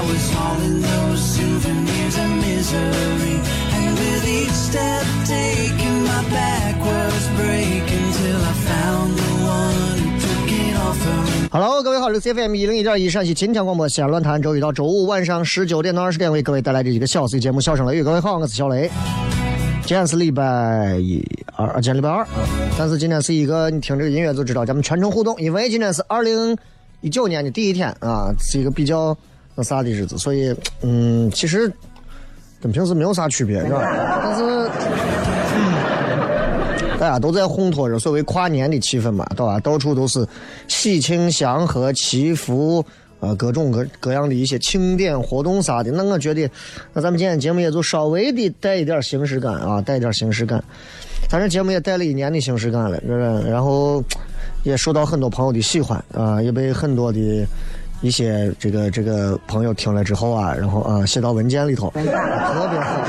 I was hauling those souvenirs of misery. And with each step taken, my back was breaking till I found the one who took it all from me. Hello，各位好，这是 CFM 一零一点一陕西秦腔广播西安论坛，周一到周五晚上十九点到二十点为各位带来的一个小 C 节目《笑声雷雨》。各位好，我是小雷。今天是礼拜一二，今天礼拜二，但是今天是一个你听这个音乐就知道咱们全程互动，因为今天是二零一九年的第一天啊，是一个比较啥的日子，所以嗯，其实跟平时没有啥区别，是吧？但是。大家都在烘托着所谓跨年的气氛嘛，对吧？到处都是喜庆祥和、祈福，呃，各种各各样的一些庆典活动啥的。那我觉得，那咱们今天节目也就稍微的带一点形式感啊，带一点形式感。反正节目也带了一年的形式感了，是吧？然后也受到很多朋友的喜欢啊，也被很多的一些这个这个朋友听了之后啊，然后啊写到文件里头，特别好。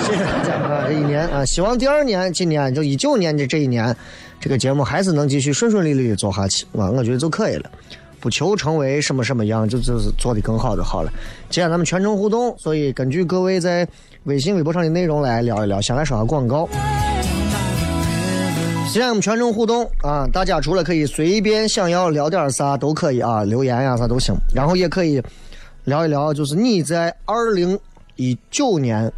谢谢大家啊！这一年啊，希望第二年，今年就一九年的这一年，这个节目还是能继续顺顺利利的做下去啊，我觉得就可以了，不求成为什么什么样，就就是做的更好就好了。既然咱们全程互动，所以根据各位在微信、微博上的内容来聊一聊。先来说下广告。现在我们全程互动啊，大家除了可以随便想要聊点啥都可以啊，留言呀、啥都行，然后也可以聊一聊，就是你在二零一九年。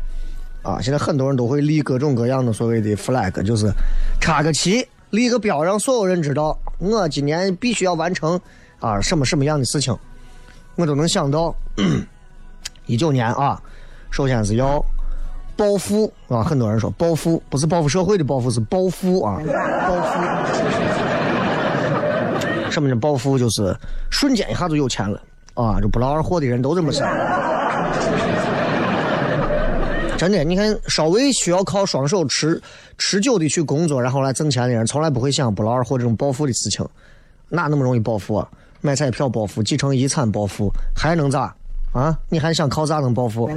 啊，现在很多人都会立各种各样的所谓的 flag，就是插个旗、立个标，让所有人知道我今年必须要完成啊什么什么样的事情。我都能想到，一九年啊，首先是要暴富啊，很多人说暴富不是报复社会的暴富，是暴富啊，暴富。什么叫暴富？就是瞬间一下就有钱了啊！就不劳而获的人都这么想。真的，你看，稍微需要靠双手持持久的去工作，然后来挣钱的人，从来不会想不劳而获这种暴富的事情，哪那么容易暴富啊？买彩票暴富，继承遗产暴富，还能咋？啊？你还想靠啥能暴富？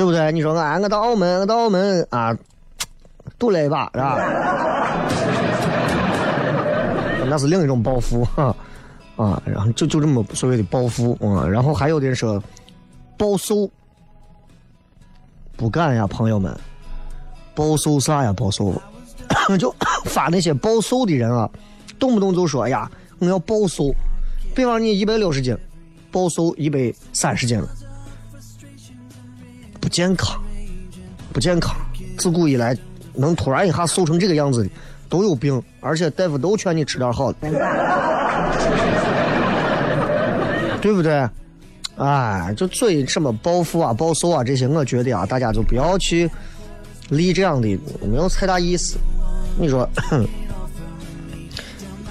对不对？你说俺我到澳门，我到澳门啊，赌了一把，是吧？那是另一种暴富哈啊，然后就就这么所谓的暴富啊，然后还有的人说。暴瘦，不干呀，朋友们，暴瘦啥呀？暴瘦，就 发那些暴瘦的人啊，动不动就说：“哎呀，我要暴瘦。”比方你一百六十斤，暴瘦一百三十斤了，不健康，不健康。自古以来，能突然一下瘦成这个样子的，都有病，而且大夫都劝你吃点好的，对不对？哎，就所以什么暴富啊、暴瘦啊这些，我觉得啊，大家就不要去立这样的，没有太大意思。你说，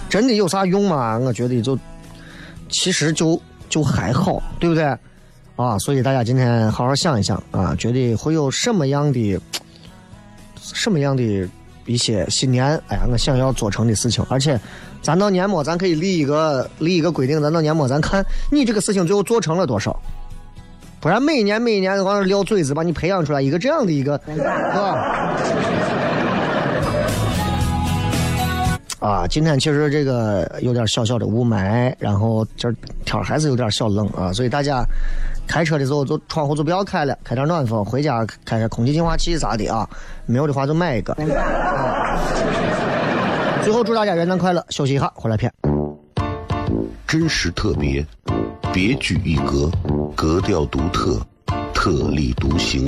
真的有啥用吗？我觉得就其实就就还好，对不对？啊，所以大家今天好好想一想啊，觉得会有什么样的什么样的一些新年？哎呀，我想要做成的事情，而且咱到年末咱可以立一个立一个规定，咱到年末咱看你这个事情最后做成了多少。不然每一年每一年往那撂嘴子，把你培养出来一个这样的一个，是吧？啊，今天其实这个有点小小的雾霾，然后这天还是有点小冷啊，所以大家开车的时候就窗户就不要开了，开点暖风，回家开开空气净化器啥的啊，没有的话就买一个。啊、最后祝大家元旦快乐，休息一下，回来片。真实特别，别具一格，格调独特，特立独行，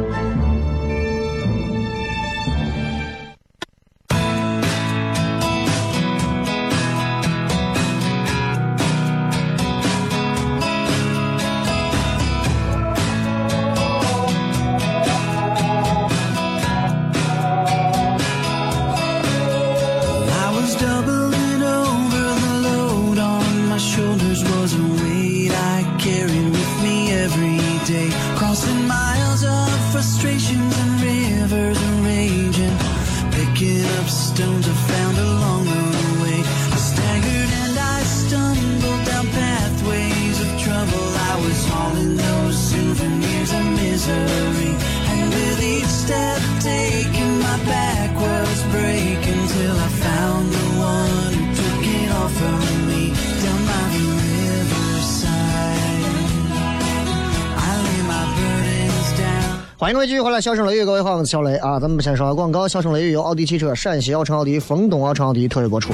欢迎各位继续回来，笑声雷雨，各位好，我是小雷啊。咱们先说下广告，笑声雷雨由奥迪汽车陕西奥城奥迪、丰东奥城奥迪特约播出。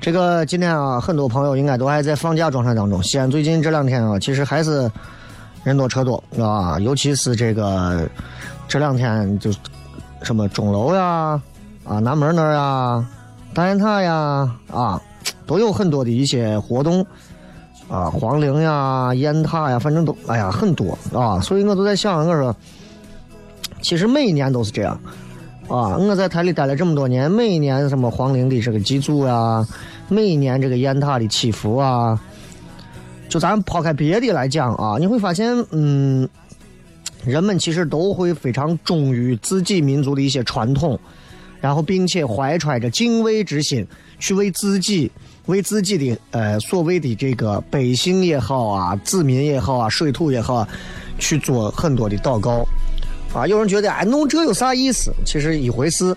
这个今天啊，很多朋友应该都还在放假状态当中。西安最近这两天啊，其实还是人多车多啊，尤其是这个这两天就什么钟楼呀、啊南门那儿呀、大雁塔呀啊，都有很多的一些活动啊，皇陵呀、雁塔呀，反正都哎呀很多啊，所以我都在想，我说其实每一年都是这样。啊，我在台里待了这么多年，每一年什么皇陵的这个祭祖啊，每一年这个雁塔的祈福啊，就咱抛开别的来讲啊，你会发现，嗯，人们其实都会非常忠于自己民族的一些传统，然后并且怀揣着敬畏之心，去为自己、为自己的呃所谓的这个百姓也好啊、子民也好啊、水土也好啊，去做很多的祷告。啊，有人觉得哎，弄这有啥意思？其实一回事。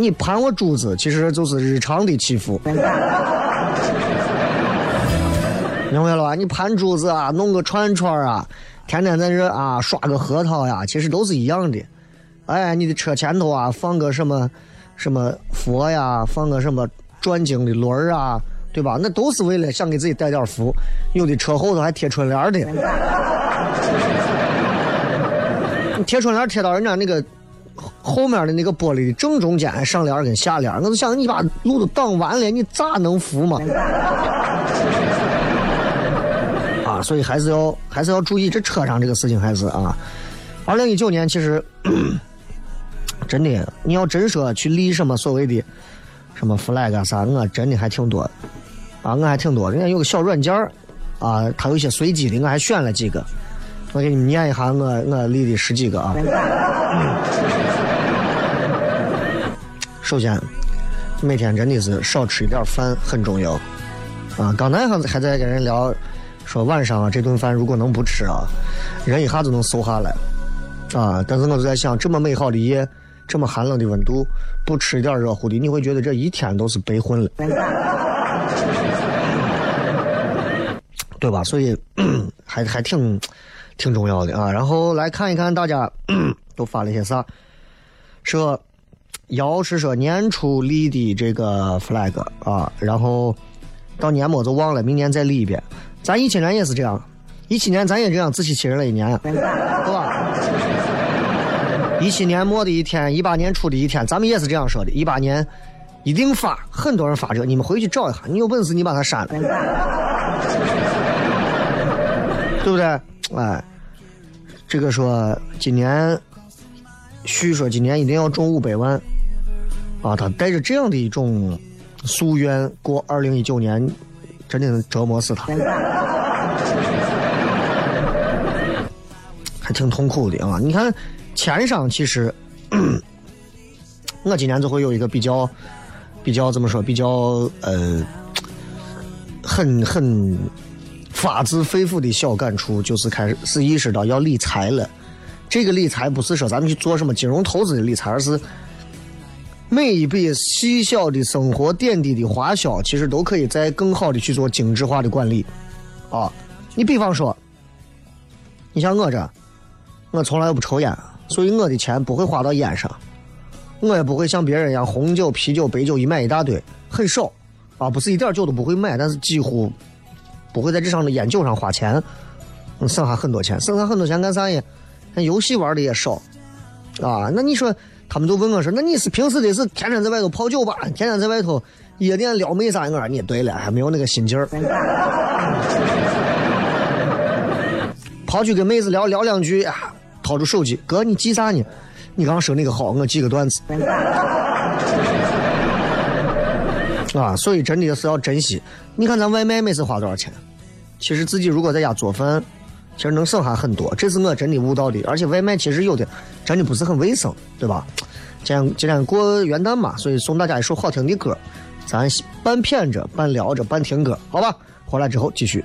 你盘我珠子，其实就是日常的祈福，明白了吧？你盘珠子啊，弄个串串啊，天天在这啊刷个核桃呀，其实都是一样的。哎，你的车前头啊放个什么什么佛呀，放个什么转经的轮儿啊，对吧？那都是为了想给自己带点福。有的车后头还贴春联的，贴春联贴到人家那个后面的那个玻璃正中间，上联跟下联。我就想，你把路都挡完了，你咋能福嘛？啊，所以还是要还是要注意这车上这个事情，还是啊。二零一九年其实真的，你要真说去立什么所谓的什么 flag 啥，我真的还挺多啊，我还挺多。人家有个小软件啊，它有些随机的，我还选了几个，我给你们念一下我我立的十几个啊。首先，每天真的是少吃一点饭很重要啊。刚才还还在跟人聊。说晚上啊，这顿饭如果能不吃啊，人一下就能瘦下来啊。但是我就在想，这么美好的夜，这么寒冷的温度，不吃一点热乎的，你会觉得这一天都是白混了，对吧？所以还还挺挺重要的啊。然后来看一看大家都发了些啥，说姚是说年初立的这个 flag 啊，然后到年末就忘了，明年再立一遍。咱一七年也是这样，一七年咱也这样自欺欺人了一年，对吧？一七年末的一天，一八年初的一天，咱们也是这样说的。一八年一定发，很多人发这，你们回去找一下，你有本事你把它删了，对不对？哎，这个说今年，旭说今年一定要中五百万，啊，他带着这样的一种夙愿过二零一九年。真的是折磨死他，还挺痛苦的啊！你看，钱上其实，我今年就会有一个比较、比较怎么说？比较呃，很很发自肺腑的小感触，就是开始是意识到要理财了。这个理财不是说咱们去做什么金融投资的理财，而是。每一笔细小的生活点滴的花销，其实都可以再更好的去做精致化的管理，啊，你比方说，你像我这，我从来不抽烟，所以我的钱不会花到烟上，我也不会像别人一样红酒、啤酒、白酒一买一大堆，很少，啊，不是一点酒都不会买，但是几乎不会在这上的烟酒上花钱，省下很多钱，省下很多钱干啥呀？那游戏玩的也少，啊，那你说？他们都问我说：“那你是平时的是天天在外头泡酒吧，天天在外头夜店撩妹啥？”我说：“你对了，还没有那个心劲儿。”跑去跟妹子聊聊两句啊，掏出手机，哥你记啥呢？你刚说那个好，我记个段子。啊，所以真的是要珍惜。你看咱外卖每次花多少钱？其实自己如果在家做饭。其实能省下很多，这是我真的悟到的。而且外卖其实有的真的不是很卫生，对吧？今天今天过元旦嘛，所以送大家一首好听的歌，咱半谝着、半聊着、半听歌，好吧？回来之后继续。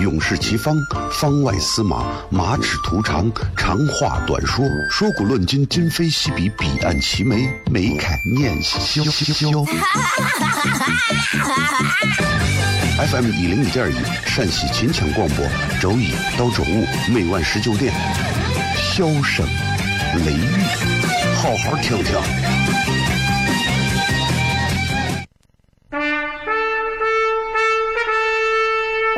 勇士齐方，方外司马，马齿图长，长话短说，说古论今，今非昔比，彼岸齐眉，眉开眼笑。FM 一零五点一，陕西秦腔广播，周一到周五每晚十九点，笑声雷雨，好好听听。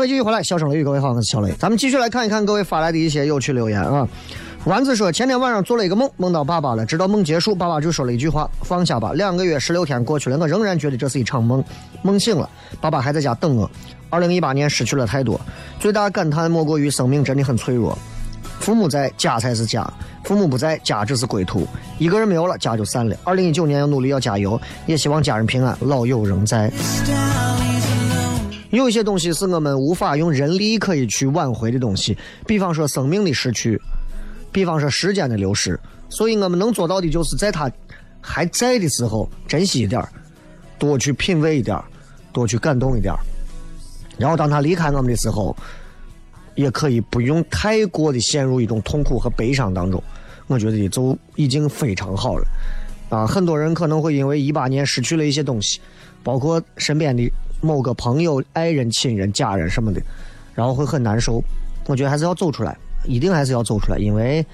各位继续回来，笑声雷雨，各位好，我是小雷。咱们继续来看一看各位发来的一些有趣留言啊。丸子说，前天晚上做了一个梦，梦到爸爸了。直到梦结束，爸爸就说了一句话：“放下吧。”两个月十六天过去了，我仍然觉得这是一场梦。梦醒了，爸爸还在家等我。二零一八年失去了太多，最大感叹莫过于生命真的很脆弱。父母在，家才是家；父母不在，家只是归途。一个人没有了，家就散了。二零一九年要努力，要加油，也希望家人平安，老友仍在。有一些东西是我们无法用人力可以去挽回的东西，比方说生命的逝去，比方说时间的流失。所以我们能做到的就是在他还在的时候珍惜一点，多去品味一点，多去感动一点。然后当他离开我们的时候，也可以不用太过的陷入一种痛苦和悲伤当中。我觉得就已经非常好了。啊，很多人可能会因为一八年失去了一些东西，包括身边的某个朋友、爱人、亲人、家人什么的，然后会很难受。我觉得还是要走出来，一定还是要走出来，因为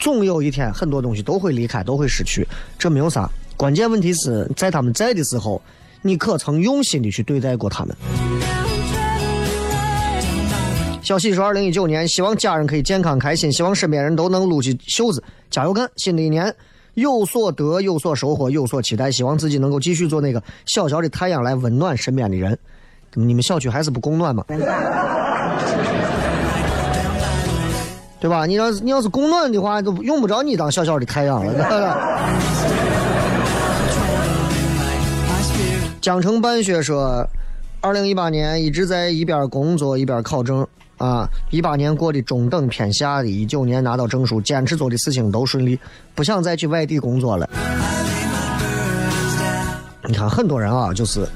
总有一天很多东西都会离开，都会失去，这没有啥。关键问题是在他们在的时候，你可曾用心的去对待过他们？小喜说：“二零一九年，希望家人可以健康开心，希望身边人都能撸起袖子，加油干！新的一年有所得，有所收获，有所期待，希望自己能够继续做那个小小的太阳，来温暖身边的人。你们小区还是不供暖吗？对吧？你要是你要是供暖的话，都用不着你当小小的太阳了。江城半雪说：“二零一八年一直在一边工作一边考证。”啊，一八年过的中等偏下的，一九年拿到证书，坚持做的事情都顺利，不想再去外地工作了。你看，很多人啊，就是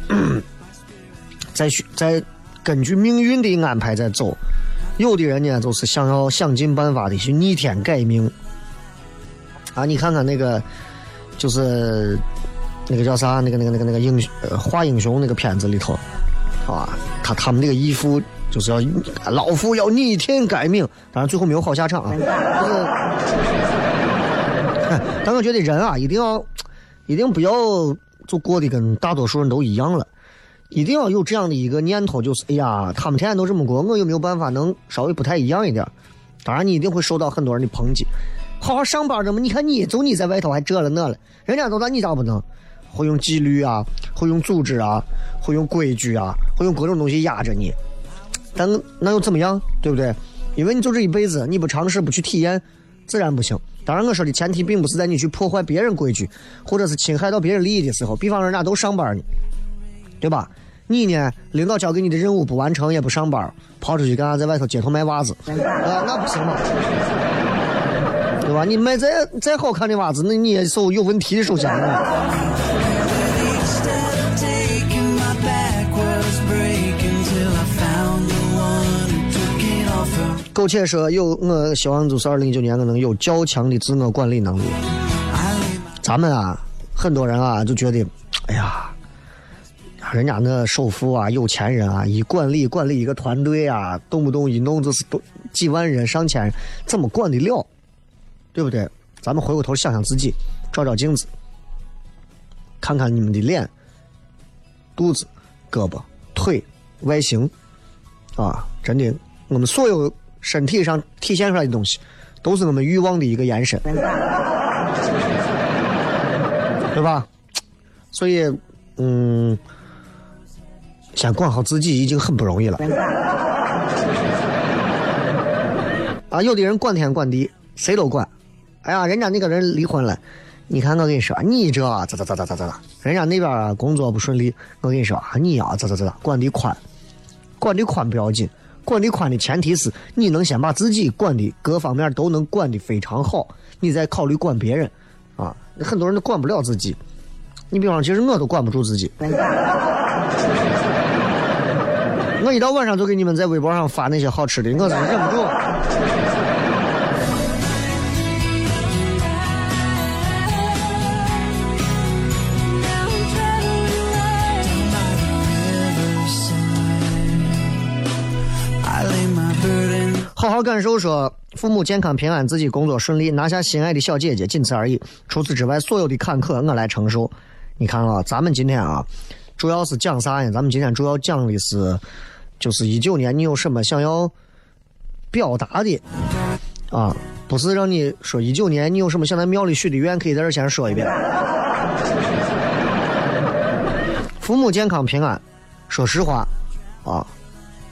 在在根据命运的安排在走，有的人呢，就是想要想尽办法的去逆天改命。啊，你看看那个，就是那个叫啥，那个那个那个那个英呃画英雄那个片子里头，啊，他他们那个义父。就是要老夫要逆天改命，当然最后没有好下场啊。就是，但我觉得人啊，一定要，一定不要就过得跟大多数人都一样了，一定要有这样的一个念头，就是哎呀，他们天天都这么过，我有没有办法能稍微不太一样一点？当然，你一定会受到很多人的抨击。好好上班着嘛，你看你，就你在外头还这了那了，人家都那，你咋不能？会用纪律啊，会用组织啊，会用规矩啊，会用各种东西压着你。但那又怎么样，对不对？因为你就这一辈子，你不尝试不去体验，自然不行。当然，我说的前提并不是在你去破坏别人规矩，或者是侵害到别人利益的时候。比方人家都上班呢，对吧？你呢，领导交给你的任务不完成也不上班，跑出去干啥？在外头街头卖袜子，啊，那不行嘛，对吧？你卖再再好看的袜子，那你也是有问题的，首先。苟且说有，我希望就是二零一九年我能有较强的自我管理能力。咱们啊，很多人啊就觉得，哎呀，人家那首富啊、有钱人啊，一管理管理一个团队啊，动不动一弄就是多几万人、上千人，怎么管得了？对不对？咱们回过头想想自己，照照镜子，看看你们的脸、肚子、胳膊、腿、外形，啊，真的，我们所有。身体上体现出来的东西，都是我们欲望的一个延伸，对吧？所以，嗯，先管好自己已经很不容易了。啊，有的人管天管地，谁都管。哎呀，人家那个人离婚了，你看我跟你说，你这咋咋咋咋咋咋？人家那边工作不顺利，我跟你说，你呀咋咋咋咋？管的宽，管的宽不要紧。管的宽的前提是你能先把自己管的各方面都能管的非常好，你再考虑管别人，啊，很多人都管不了自己。你比方，其实我都管不住自己。我一到晚上就给你们在微博上发那些好吃的，我是忍不住。好好感受说父母健康平安，自己工作顺利，拿下心爱的小姐姐，仅此而已。除此之外，所有的坎坷我来承受。你看啊，咱们今天啊，主要是讲啥呢？咱们今天主要讲的是，就是一九年你有什么想要表达的啊？不是让你说一九年你有什么想在庙里许的愿，可以在这先说一遍。父母健康平安，说实话啊，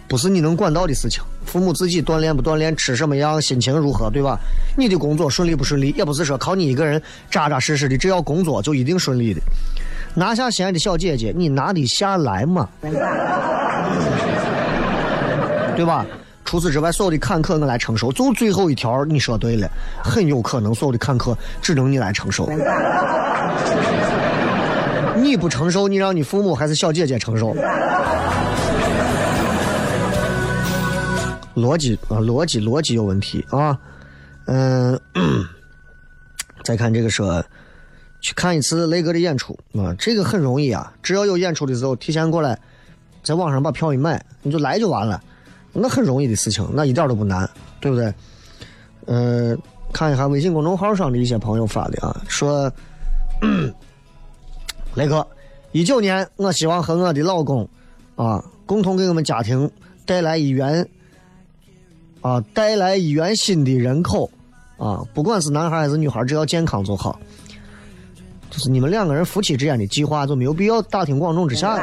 不是你能管到的事情。父母自己锻炼不锻炼，吃什么样，心情如何，对吧？你的工作顺利不顺利，也不是说靠你一个人扎扎实实的，只要工作就一定顺利的。拿下心爱的小姐姐，你拿得下来吗？对吧？除此之外，所有的坎坷我来承受。就最后一条，你说对了，很有可能所有的坎坷只能你来承受。你不承受，你让你父母还是小姐姐承受？逻辑啊，逻辑逻辑有问题啊，嗯，再看这个说，去看一次雷哥的演出啊，这个很容易啊，只要有演出的时候，提前过来，在网上把票一买，你就来就完了，那很容易的事情，那一点都不难，对不对？嗯，看一下微信公众号上的一些朋友发的啊，说，雷哥，一九年，我希望和我的老公啊，共同给我们家庭带来一元。啊，带来一元新的人口，啊，不管是男孩还是女孩，只要健康就好。就是你们两个人夫妻之间的计划，就没有必要大庭广众之下，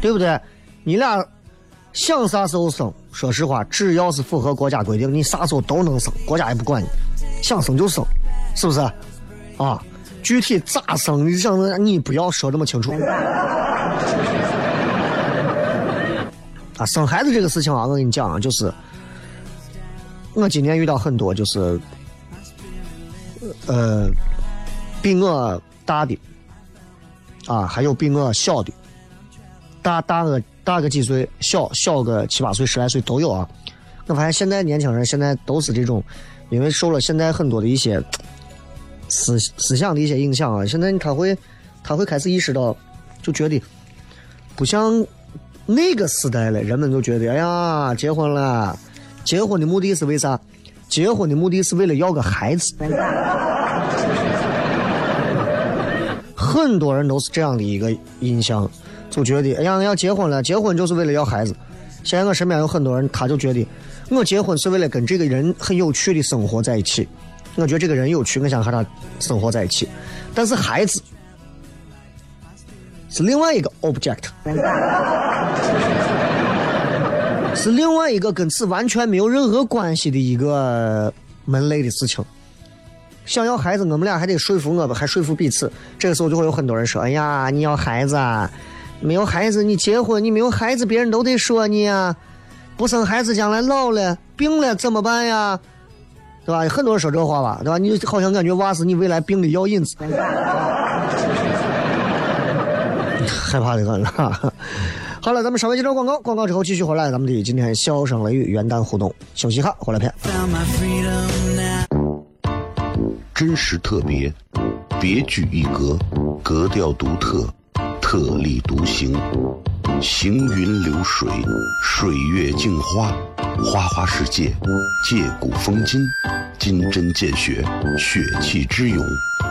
对不对？你俩想啥时候生，说实话，只要是符合国家规定，你啥时候都能生，国家也不管你，想生就生，是不是？啊，具体咋生，你想，你不要说这么清楚。啊，生孩子这个事情啊，我跟你讲啊，就是我今年遇到很多，就是呃，比我大的啊，还有比我小的，大大个大个几岁，小小个七八岁、十来岁都有啊。我发现现在年轻人现在都是这种，因为受了现在很多的一些思思想的一些影响啊，现在他会他会开始意识到，就觉得不像。那个时代了，人们都觉得，哎呀，结婚了，结婚的目的是为啥？结婚的目的是为了要个孩子。很多人都是这样的一个印象，就觉得，哎呀，要结婚了，结婚就是为了要孩子。现在我身边有很多人，他就觉得，我结婚是为了跟这个人很有趣的生活在一起。我觉得这个人有趣，我想和他生活在一起。但是孩子。是另外一个 object，是另外一个跟此完全没有任何关系的一个门类的事情。想要孩子，我们俩还得说服我们，还说服彼此。这个时候就会有很多人说：“哎呀，你要孩子，啊，没有孩子你结婚，你没有孩子别人都得说你啊！不生孩子将来老了病了怎么办呀？对吧？很多人说这话吧，对吧？你好像感觉娃是你未来病的药引子。”害怕的很了。好了，咱们稍微接着广告，广告之后继续回来，咱们的今天笑声雷雨元旦互动，休息哈，回来片。真实特别，别具一格，格调独特，特立独行，行云流水，水月镜花，花花世界，借古风今，金针见血，血气之勇。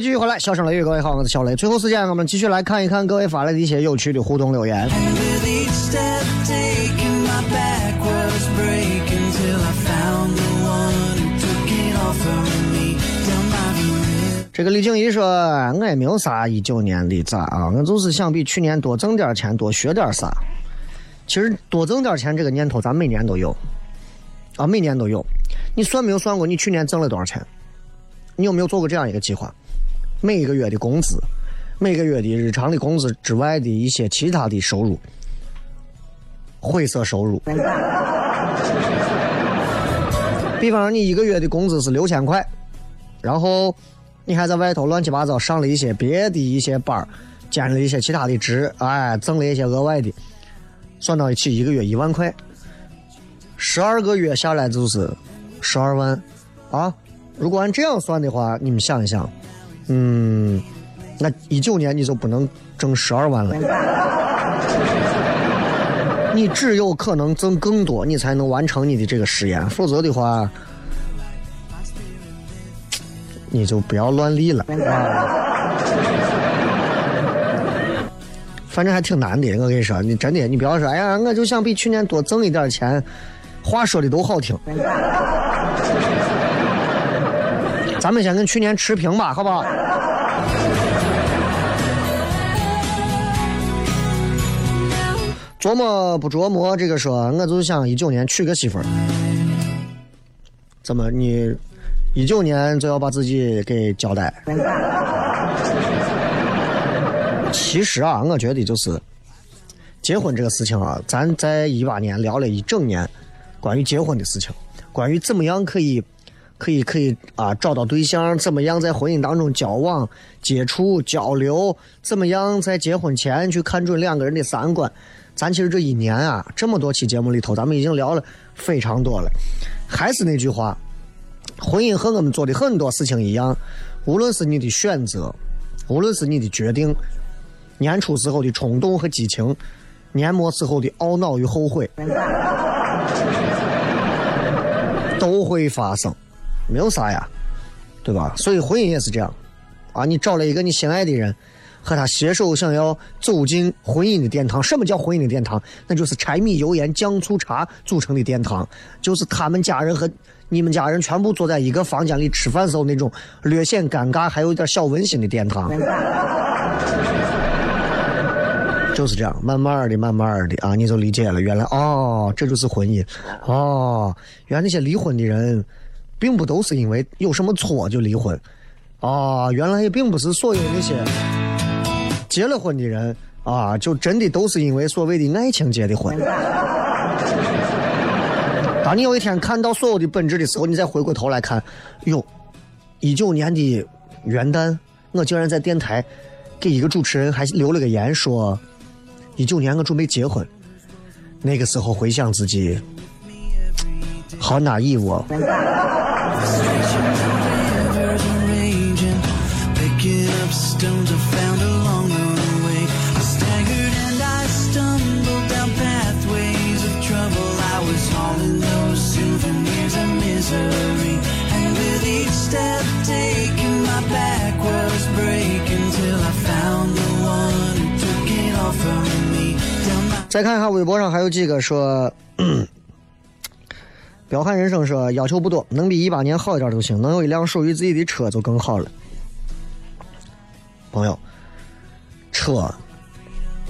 继续回来，笑声雷雨，各位好，我是小雷。最后时间，我们继续来看一看各位发来的一些有趣的互动留言。这个李静怡说，我也没有啥一九年的咋啊，我就是想比去年多挣点钱，多学点啥。其实多挣点钱这个念头，咱每年都有啊，每年都有。你算没有算过你去年挣了多少钱？你有没有做过这样一个计划？每个月的工资，每个月的日常的工资之外的一些其他的收入，灰色收入。比方说，你一个月的工资是六千块，然后你还在外头乱七八糟上了一些别的一些班儿，兼了一些其他的职，哎，挣了一些额外的，算到一起一个月一万块，十二个月下来就是十二万，啊，如果按这样算的话，你们想一想，嗯，那一九年你就不能挣十二万了。你只有可能挣更多，你才能完成你的这个誓言，否则的话，你就不要乱立了。反正还挺难的，我跟你说，你真的，你不要说，哎呀，我就想比去年多挣一点钱，话说的都好听。咱们先跟去年持平吧，好不好？琢磨不琢磨，这个说，我就想一九年娶个媳妇儿。怎么你一九年就要把自己给交代？其实啊，我觉得就是结婚这个事情啊，咱在一八年聊了一整年关于结婚的事情，关于怎么样可以。可以可以啊，找到对象，怎么样在婚姻当中交往、接触、交流，怎么样在结婚前去看准两个人的三观。咱其实这一年啊，这么多期节目里头，咱们已经聊了非常多了。还是那句话，婚姻和我们做的很多事情一样，无论是你的选择，无论是你的决定，年初时候的冲动和激情，年末时候的懊恼与后悔，都会发生。没有啥呀，对吧？所以婚姻也是这样，啊，你找了一个你心爱的人，和他携手想要走进婚姻的殿堂。什么叫婚姻的殿堂？那就是柴米油盐酱醋茶组成的殿堂，就是他们家人和你们家人全部坐在一个房间里吃饭时候那种略显尴尬还有点小温馨的殿堂。就是这样，慢慢的、慢慢的啊，你就理解了，原来哦，这就是婚姻，哦，原来那些离婚的人。并不都是因为有什么错就离婚，啊，原来也并不是所有那些结了婚的人啊，就真的都是因为所谓的爱情结的婚。当你有一天看到所有的本质的时候，你再回过头来看，哟，一九年的元旦，我竟然在电台给一个主持人还留了个言，说一九年我准备结婚，那个时候回想自己，好哪一我。Rivers are raging, picking up stones I found along the way. I staggered and I stumbled down pathways of trouble. I was hauling those souvenirs of misery, and with each step taken, my back was breaking till I found the one who took it all from me. Down my 再看一下微博上还有几个说， 彪悍人生说要求不多，能比一八年好一点就行，能有一辆属于自己的车就更好了。朋友，车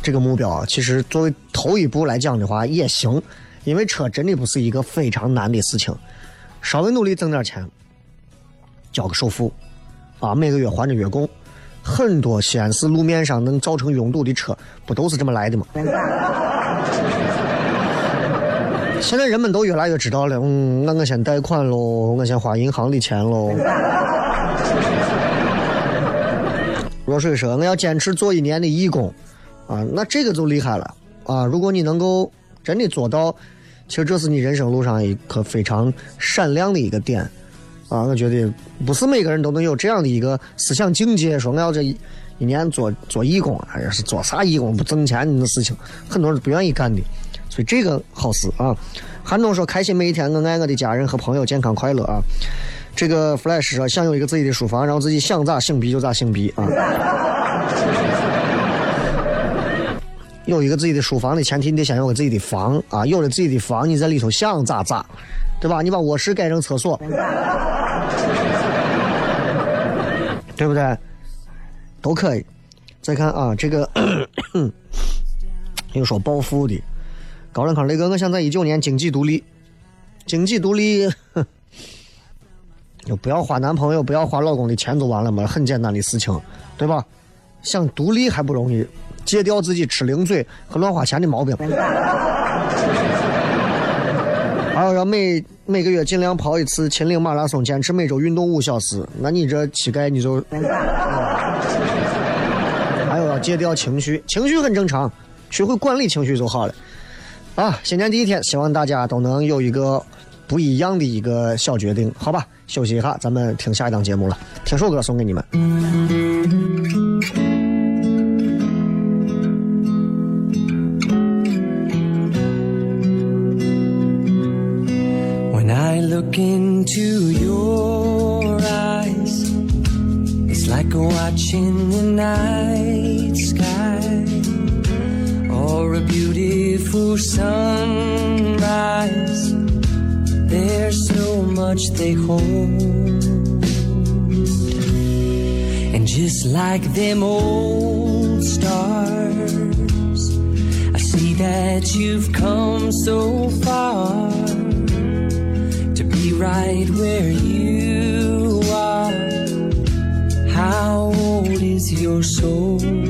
这个目标，其实作为头一步来讲的话也行，因为车真的不是一个非常难的事情，稍微努力挣点钱，交个首付，啊，每个月还着月供，很多西安市路面上能造成拥堵的车，不都是这么来的吗？现在人们都越来越知道了，嗯，那我先贷款喽，我先花银行的钱喽。若水说我要坚持做一年的义工，啊，那这个就厉害了啊！如果你能够真的做到，其实这是你人生路上一颗非常闪亮的一个点啊！我觉得不是每个人都能有这样的一个思想境界，说我要这一年做做义工，还是做啥义工不挣钱的事情，很多人不愿意干的。这个好事啊！韩东说：“开心每一天，我爱我的家人和朋友健康快乐啊！”这个 Flash 说：“想有一个自己的书房，然后自己想咋性逼就咋性逼啊！” 有一个自己的书房的前提，你得先有个自己的房啊！有了自己的房，你在里头想咋咋，对吧？你把卧室改成厕所，对不对？都可以。再看啊，这个 又说暴富的。高冷康雷哥，我想在一九年经济独立，经济独立，就不要花男朋友、不要花老公的钱就完了嘛，很简单的事情，对吧？想独立还不容易，戒掉自己吃零嘴和乱花钱的毛病。还有要每每个月尽量跑一次秦岭马拉松，坚持每周运动五小时。那你这膝盖你就 还有要戒掉情绪，情绪很正常，学会管理情绪就好了。啊，新年第一天，希望大家都能有一个不一样的一个小决定，好吧？休息一下，咱们听下一档节目了。听首歌送给你们。When I look into your eyes, it's like watching the night beautiful sunrise. There's so much they hold. And just like them old stars, I see that you've come so far to be right where you are. How old is your soul?